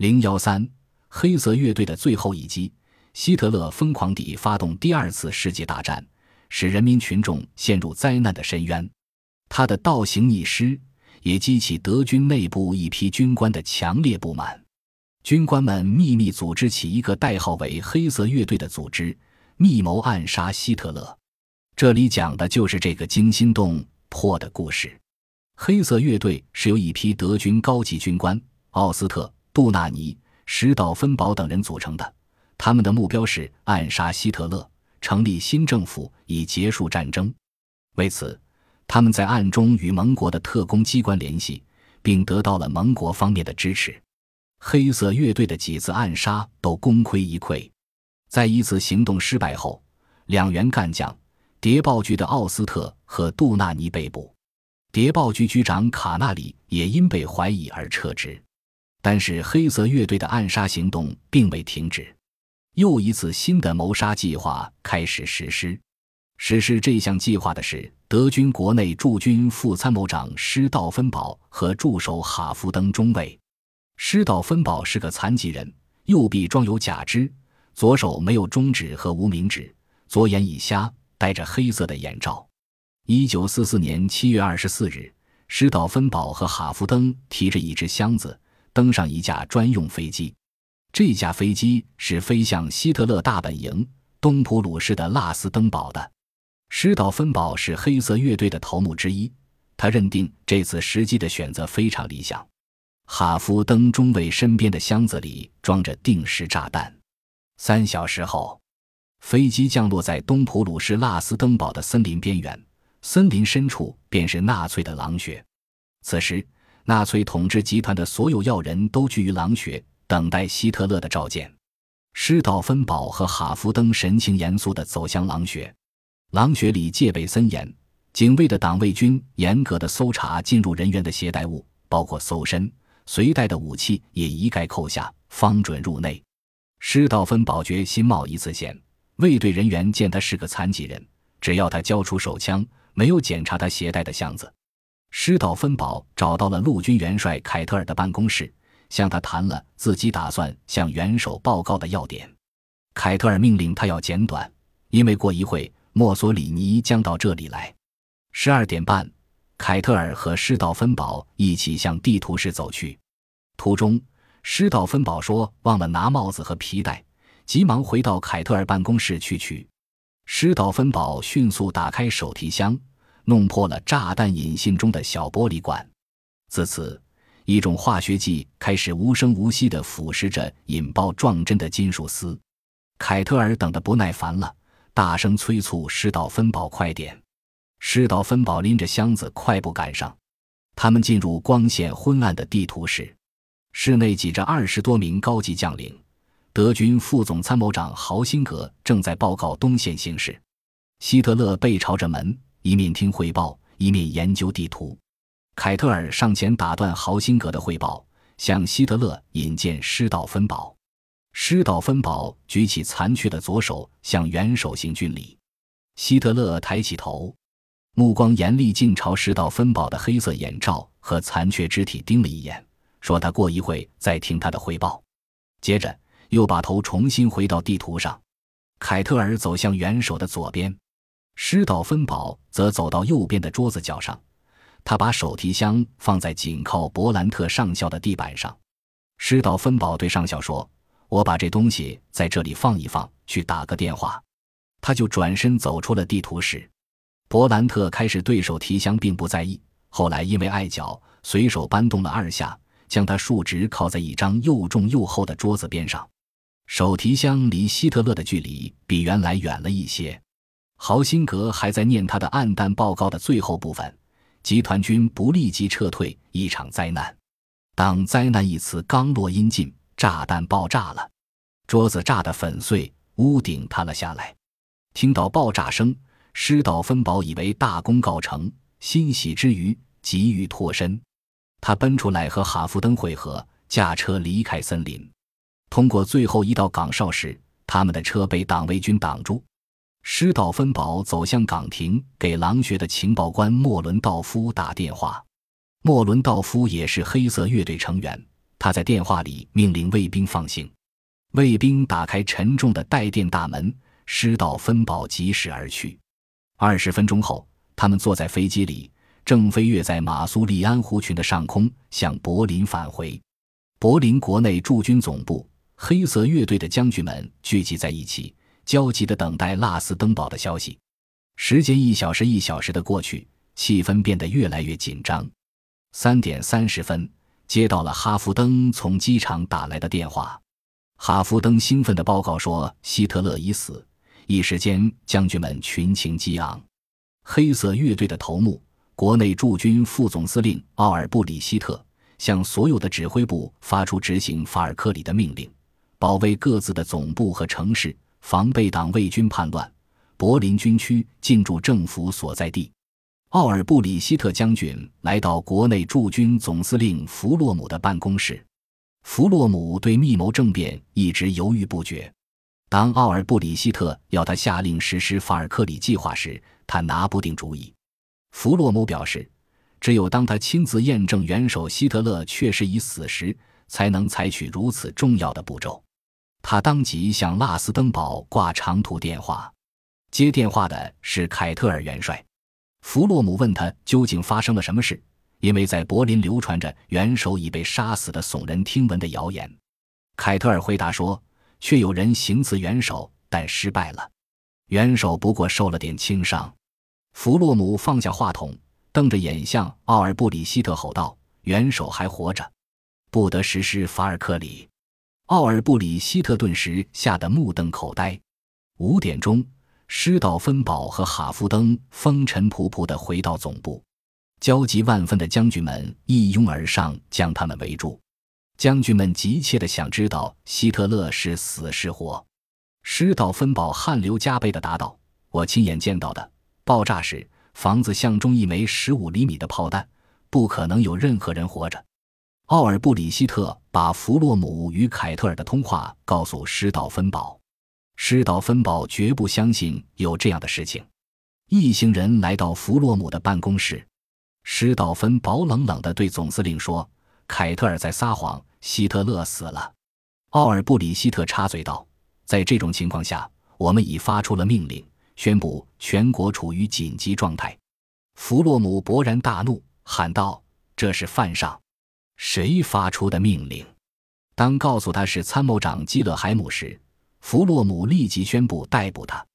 零幺三，黑色乐队的最后一击。希特勒疯狂地发动第二次世界大战，使人民群众陷入灾难的深渊。他的倒行逆施也激起德军内部一批军官的强烈不满。军官们秘密组织起一个代号为“黑色乐队”的组织，密谋暗杀希特勒。这里讲的就是这个惊心动魄的故事。黑色乐队是由一批德军高级军官奥斯特、杜纳尼、施道芬堡等人组成的。他们的目标是暗杀希特勒，成立新政府以结束战争。为此，他们在暗中与盟国的特工机关联系，并得到了盟国方面的支持。黑色乐队的几次暗杀都功亏一篑。在一次行动失败后，两员干将谍报局的奥斯特和杜纳尼被捕，谍报局局长卡纳里也因被怀疑而撤职。但是，黑色乐队的暗杀行动并未停止。又一次新的谋杀计划开始实施。实施这项计划的是德军国内驻军副参谋长施道芬堡和助手哈夫登中尉。施道芬堡是个残疾人，右臂装有假肢，左手没有中指和无名指，左眼已瞎，戴着黑色的眼罩。一九四四年七月二十四日，施道芬堡和哈夫登提着一只箱子登上一架专用飞机。这架飞机是飞向希特勒大本营东普鲁士的拉斯登堡的。施道芬堡是黑色乐队的头目之一，他认定这次时机的选择非常理想。哈夫登中尉身边的箱子里装着定时炸弹。三小时后，飞机降落在东普鲁士拉斯登堡的森林边缘，森林深处便是纳粹的狼穴。此时，纳粹统治集团的所有要人都居于狼穴。等待希特勒的召见，施道芬堡和哈夫登神情严肃地走向狼穴。狼穴里戒备森严，警卫的党卫军严格的搜查进入人员的携带物，包括搜身、随带的武器也一概扣下，方准入内。施道芬堡决心冒一次险，卫队人员见他是个残疾人，只要他交出手枪，没有检查他携带的箱子。施道芬堡找到了陆军元帅凯特尔的办公室。向他谈了自己打算向元首报告的要点，凯特尔命令他要简短，因为过一会墨索里尼将到这里来。十二点半，凯特尔和施道芬堡一起向地图室走去。途中，施道芬堡说忘了拿帽子和皮带，急忙回到凯特尔办公室去取。施道芬堡迅速打开手提箱，弄破了炸弹引信中的小玻璃管。自此。一种化学剂开始无声无息地腐蚀着引爆撞针的金属丝。凯特尔等得不耐烦了，大声催促施道芬堡快点。施道芬堡拎着箱子快步赶上。他们进入光线昏暗的地图室，室内挤着二十多名高级将领。德军副总参谋长豪辛格正在报告东线形势。希特勒背朝着门，一面听汇报，一面研究地图。凯特尔上前打断豪辛格的汇报，向希特勒引荐施道芬堡。施道芬堡举起残缺的左手，向元首行军礼。希特勒抬起头，目光严厉，尽朝施道芬堡的黑色眼罩和残缺肢体盯了一眼，说：“他过一会再听他的汇报。”接着又把头重新回到地图上。凯特尔走向元首的左边，施道芬堡则走到右边的桌子角上。他把手提箱放在紧靠伯兰特上校的地板上。施道芬堡对上校说：“我把这东西在这里放一放，去打个电话。”他就转身走出了地图室。伯兰特开始对手提箱并不在意，后来因为碍脚，随手搬动了二下，将它竖直靠在一张又重又厚的桌子边上。手提箱离希特勒的距离比原来远了一些。豪辛格还在念他的暗淡报告的最后部分。集团军不立即撤退，一场灾难。当“灾难”一词刚落音尽，炸弹爆炸了，桌子炸得粉碎，屋顶塌了下来。听到爆炸声，施道芬堡以为大功告成，欣喜之余急于脱身。他奔出来和哈夫登会合，驾车离开森林。通过最后一道岗哨时，他们的车被党卫军挡住。施道芬堡走向岗亭，给狼穴的情报官莫伦道夫打电话。莫伦道夫也是黑色乐队成员，他在电话里命令卫兵放行。卫兵打开沉重的带电大门，施道芬堡疾驶而去。二十分钟后，他们坐在飞机里，正飞跃在马苏里安湖群的上空，向柏林返回。柏林国内驻军总部，黑色乐队的将军们聚集在一起，焦急地等待拉斯登堡的消息。时间一小时一小时的过去，气氛变得越来越紧张。三点三十分，接到了哈弗登从机场打来的电话。哈弗登兴奋地报告说，希特勒已死。一时间，将军们群情激昂。黑色乐队的头目、国内驻军副总司令奥尔布里希特。向所有的指挥部发出执行法尔克里的命令，保卫各自的总部和城市，防备党卫军叛乱。柏林军区进驻政府所在地。奥尔布里希特将军来到国内驻军总司令弗洛姆的办公室。弗洛姆对密谋政变一直犹豫不决。当奥尔布里希特要他下令实施法尔克里计划时，他拿不定主意。弗洛姆表示。只有当他亲自验证元首希特勒确实已死时，才能采取如此重要的步骤。他当即向拉斯登堡挂长途电话，接电话的是凯特尔元帅。弗洛姆问他究竟发生了什么事，因为在柏林流传着元首已被杀死的耸人听闻的谣言。凯特尔回答说：“却有人行刺元首，但失败了。元首不过受了点轻伤。”弗洛姆放下话筒。瞪着眼向奥尔布里希特吼道：“元首还活着，不得实施法尔克里。”奥尔布里希特顿时吓得目瞪口呆。五点钟，施道芬堡和哈夫登风尘仆仆地回到总部，焦急万分的将军们一拥而上，将他们围住。将军们急切地想知道希特勒是死是活。施道芬堡汗流浃背地答道：“我亲眼见到的，爆炸时。”房子相中一枚十五厘米的炮弹，不可能有任何人活着。奥尔布里希特把弗洛姆与凯特尔的通话告诉施道芬堡，施道芬堡绝不相信有这样的事情。一行人来到弗洛姆的办公室，施道芬堡冷冷地对总司令说：“凯特尔在撒谎，希特勒死了。”奥尔布里希特插嘴道：“在这种情况下，我们已发出了命令。”宣布全国处于紧急状态，弗洛姆勃然大怒，喊道：“这是犯上！谁发出的命令？”当告诉他是参谋长基勒海姆时，弗洛姆立即宣布逮捕他。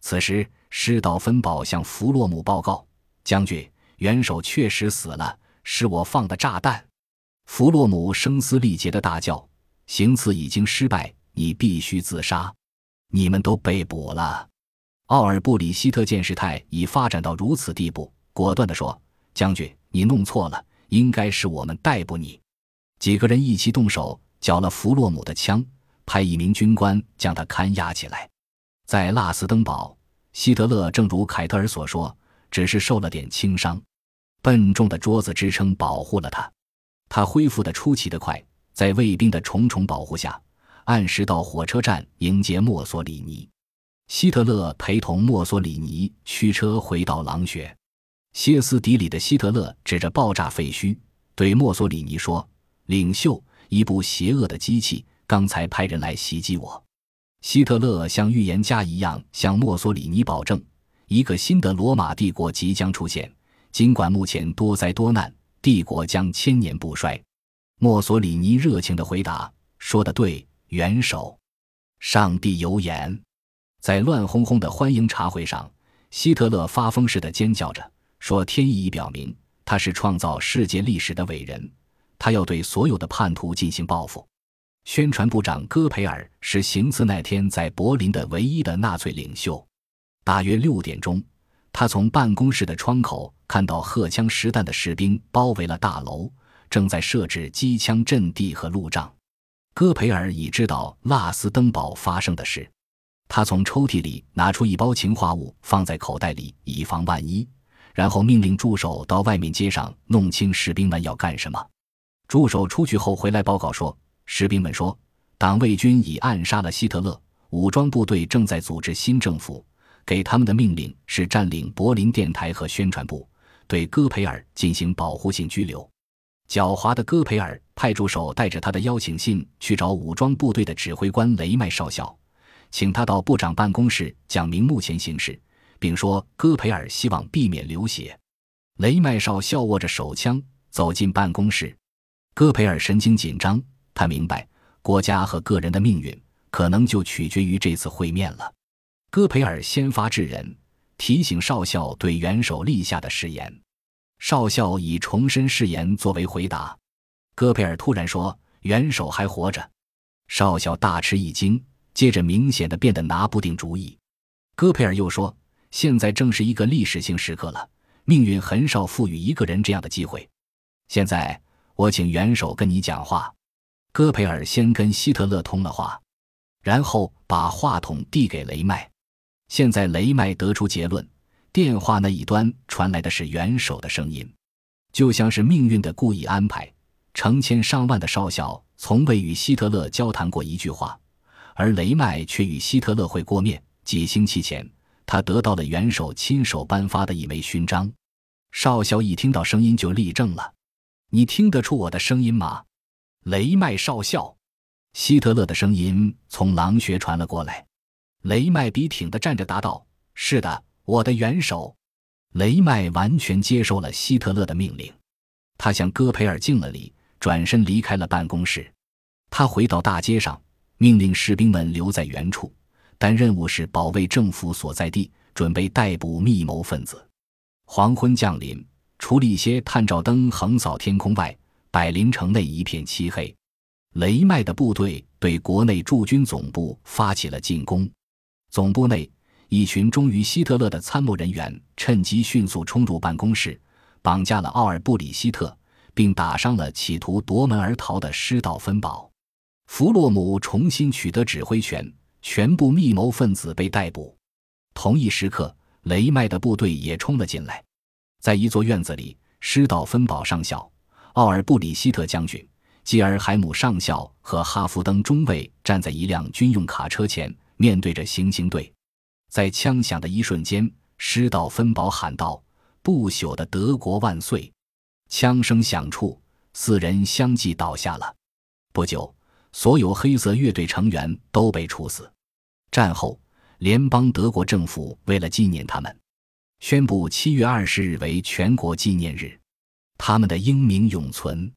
此时，施道芬堡向弗洛姆报告：“将军，元首确实死了，是我放的炸弹。”弗洛姆声嘶力竭的大叫：“行刺已经失败，你必须自杀！你们都被捕了！”奥尔布里希特见事态已发展到如此地步，果断地说：“将军，你弄错了，应该是我们逮捕你。”几个人一起动手缴了弗洛姆的枪，派一名军官将他看押起来。在拉斯登堡，希特勒正如凯特尔所说，只是受了点轻伤，笨重的桌子支撑保护了他。他恢复的出奇的快，在卫兵的重重保护下，按时到火车站迎接墨索里尼。希特勒陪同墨索里尼驱车回到狼穴，歇斯底里的希特勒指着爆炸废墟对墨索里尼说：“领袖，一部邪恶的机器刚才派人来袭击我。”希特勒像预言家一样向墨索里尼保证，一个新的罗马帝国即将出现，尽管目前多灾多难，帝国将千年不衰。墨索里尼热情的回答：“说的对，元首，上帝有眼。”在乱哄哄的欢迎茶会上，希特勒发疯似的尖叫着说：“天意已表明，他是创造世界历史的伟人，他要对所有的叛徒进行报复。”宣传部长戈培尔是行刺那天在柏林的唯一的纳粹领袖。大约六点钟，他从办公室的窗口看到荷枪实弹的士兵包围了大楼，正在设置机枪阵地和路障。戈培尔已知道拉斯登堡发生的事。他从抽屉里拿出一包氰化物，放在口袋里，以防万一。然后命令助手到外面街上弄清士兵们要干什么。助手出去后回来报告说，士兵们说，党卫军已暗杀了希特勒，武装部队正在组织新政府。给他们的命令是占领柏林电台和宣传部，对戈培尔进行保护性拘留。狡猾的戈培尔派助手带着他的邀请信去找武装部队的指挥官雷麦少校，请他到部长办公室讲明目前形势，并说戈培尔希望避免流血。雷麦少校握着手枪走进办公室，戈培尔神经紧张，他明白国家和个人的命运可能就取决于这次会面了。戈培尔先发制人，提醒少校对元首立下的誓言。少校以重申誓言作为回答。戈培尔突然说：“元首还活着。”少校大吃一惊，接着明显的变得拿不定主意。戈培尔又说：“现在正是一个历史性时刻了，命运很少赋予一个人这样的机会。现在，我请元首跟你讲话。”戈培尔先跟希特勒通了话，然后把话筒递给雷麦。现在，雷麦得出结论。电话那一端传来的是元首的声音，就像是命运的故意安排。成千上万的少校从未与希特勒交谈过一句话，而雷麦却与希特勒会过面。几星期前，他得到了元首亲手颁发的一枚勋章。少校一听到声音就立正了：“你听得出我的声音吗？”雷麦少校，希特勒的声音从狼穴传了过来。雷麦笔挺地站着答道：“是的。”我的元首，雷麦完全接受了希特勒的命令。他向戈培尔敬了礼，转身离开了办公室。他回到大街上，命令士兵们留在原处，但任务是保卫政府所在地，准备逮捕密谋分子。黄昏降临，除了一些探照灯横扫天空外，百林城内一片漆黑。雷麦的部队对国内驻军总部发起了进攻，总部内。一群忠于希特勒的参谋人员趁机迅速冲入办公室，绑架了奥尔布里希特，并打伤了企图夺门而逃的施道芬堡。弗洛姆重新取得指挥权，全部密谋分子被逮捕。同一时刻，雷麦的部队也冲了进来。在一座院子里，施道芬堡上校、奥尔布里希特将军、基尔海姆上校和哈弗登中尉站在一辆军用卡车前，面对着行刑队。在枪响的一瞬间，施道芬堡喊道：“不朽的德国万岁！”枪声响处，四人相继倒下了。不久，所有黑色乐队成员都被处死。战后，联邦德国政府为了纪念他们，宣布七月二十日为全国纪念日。他们的英名永存。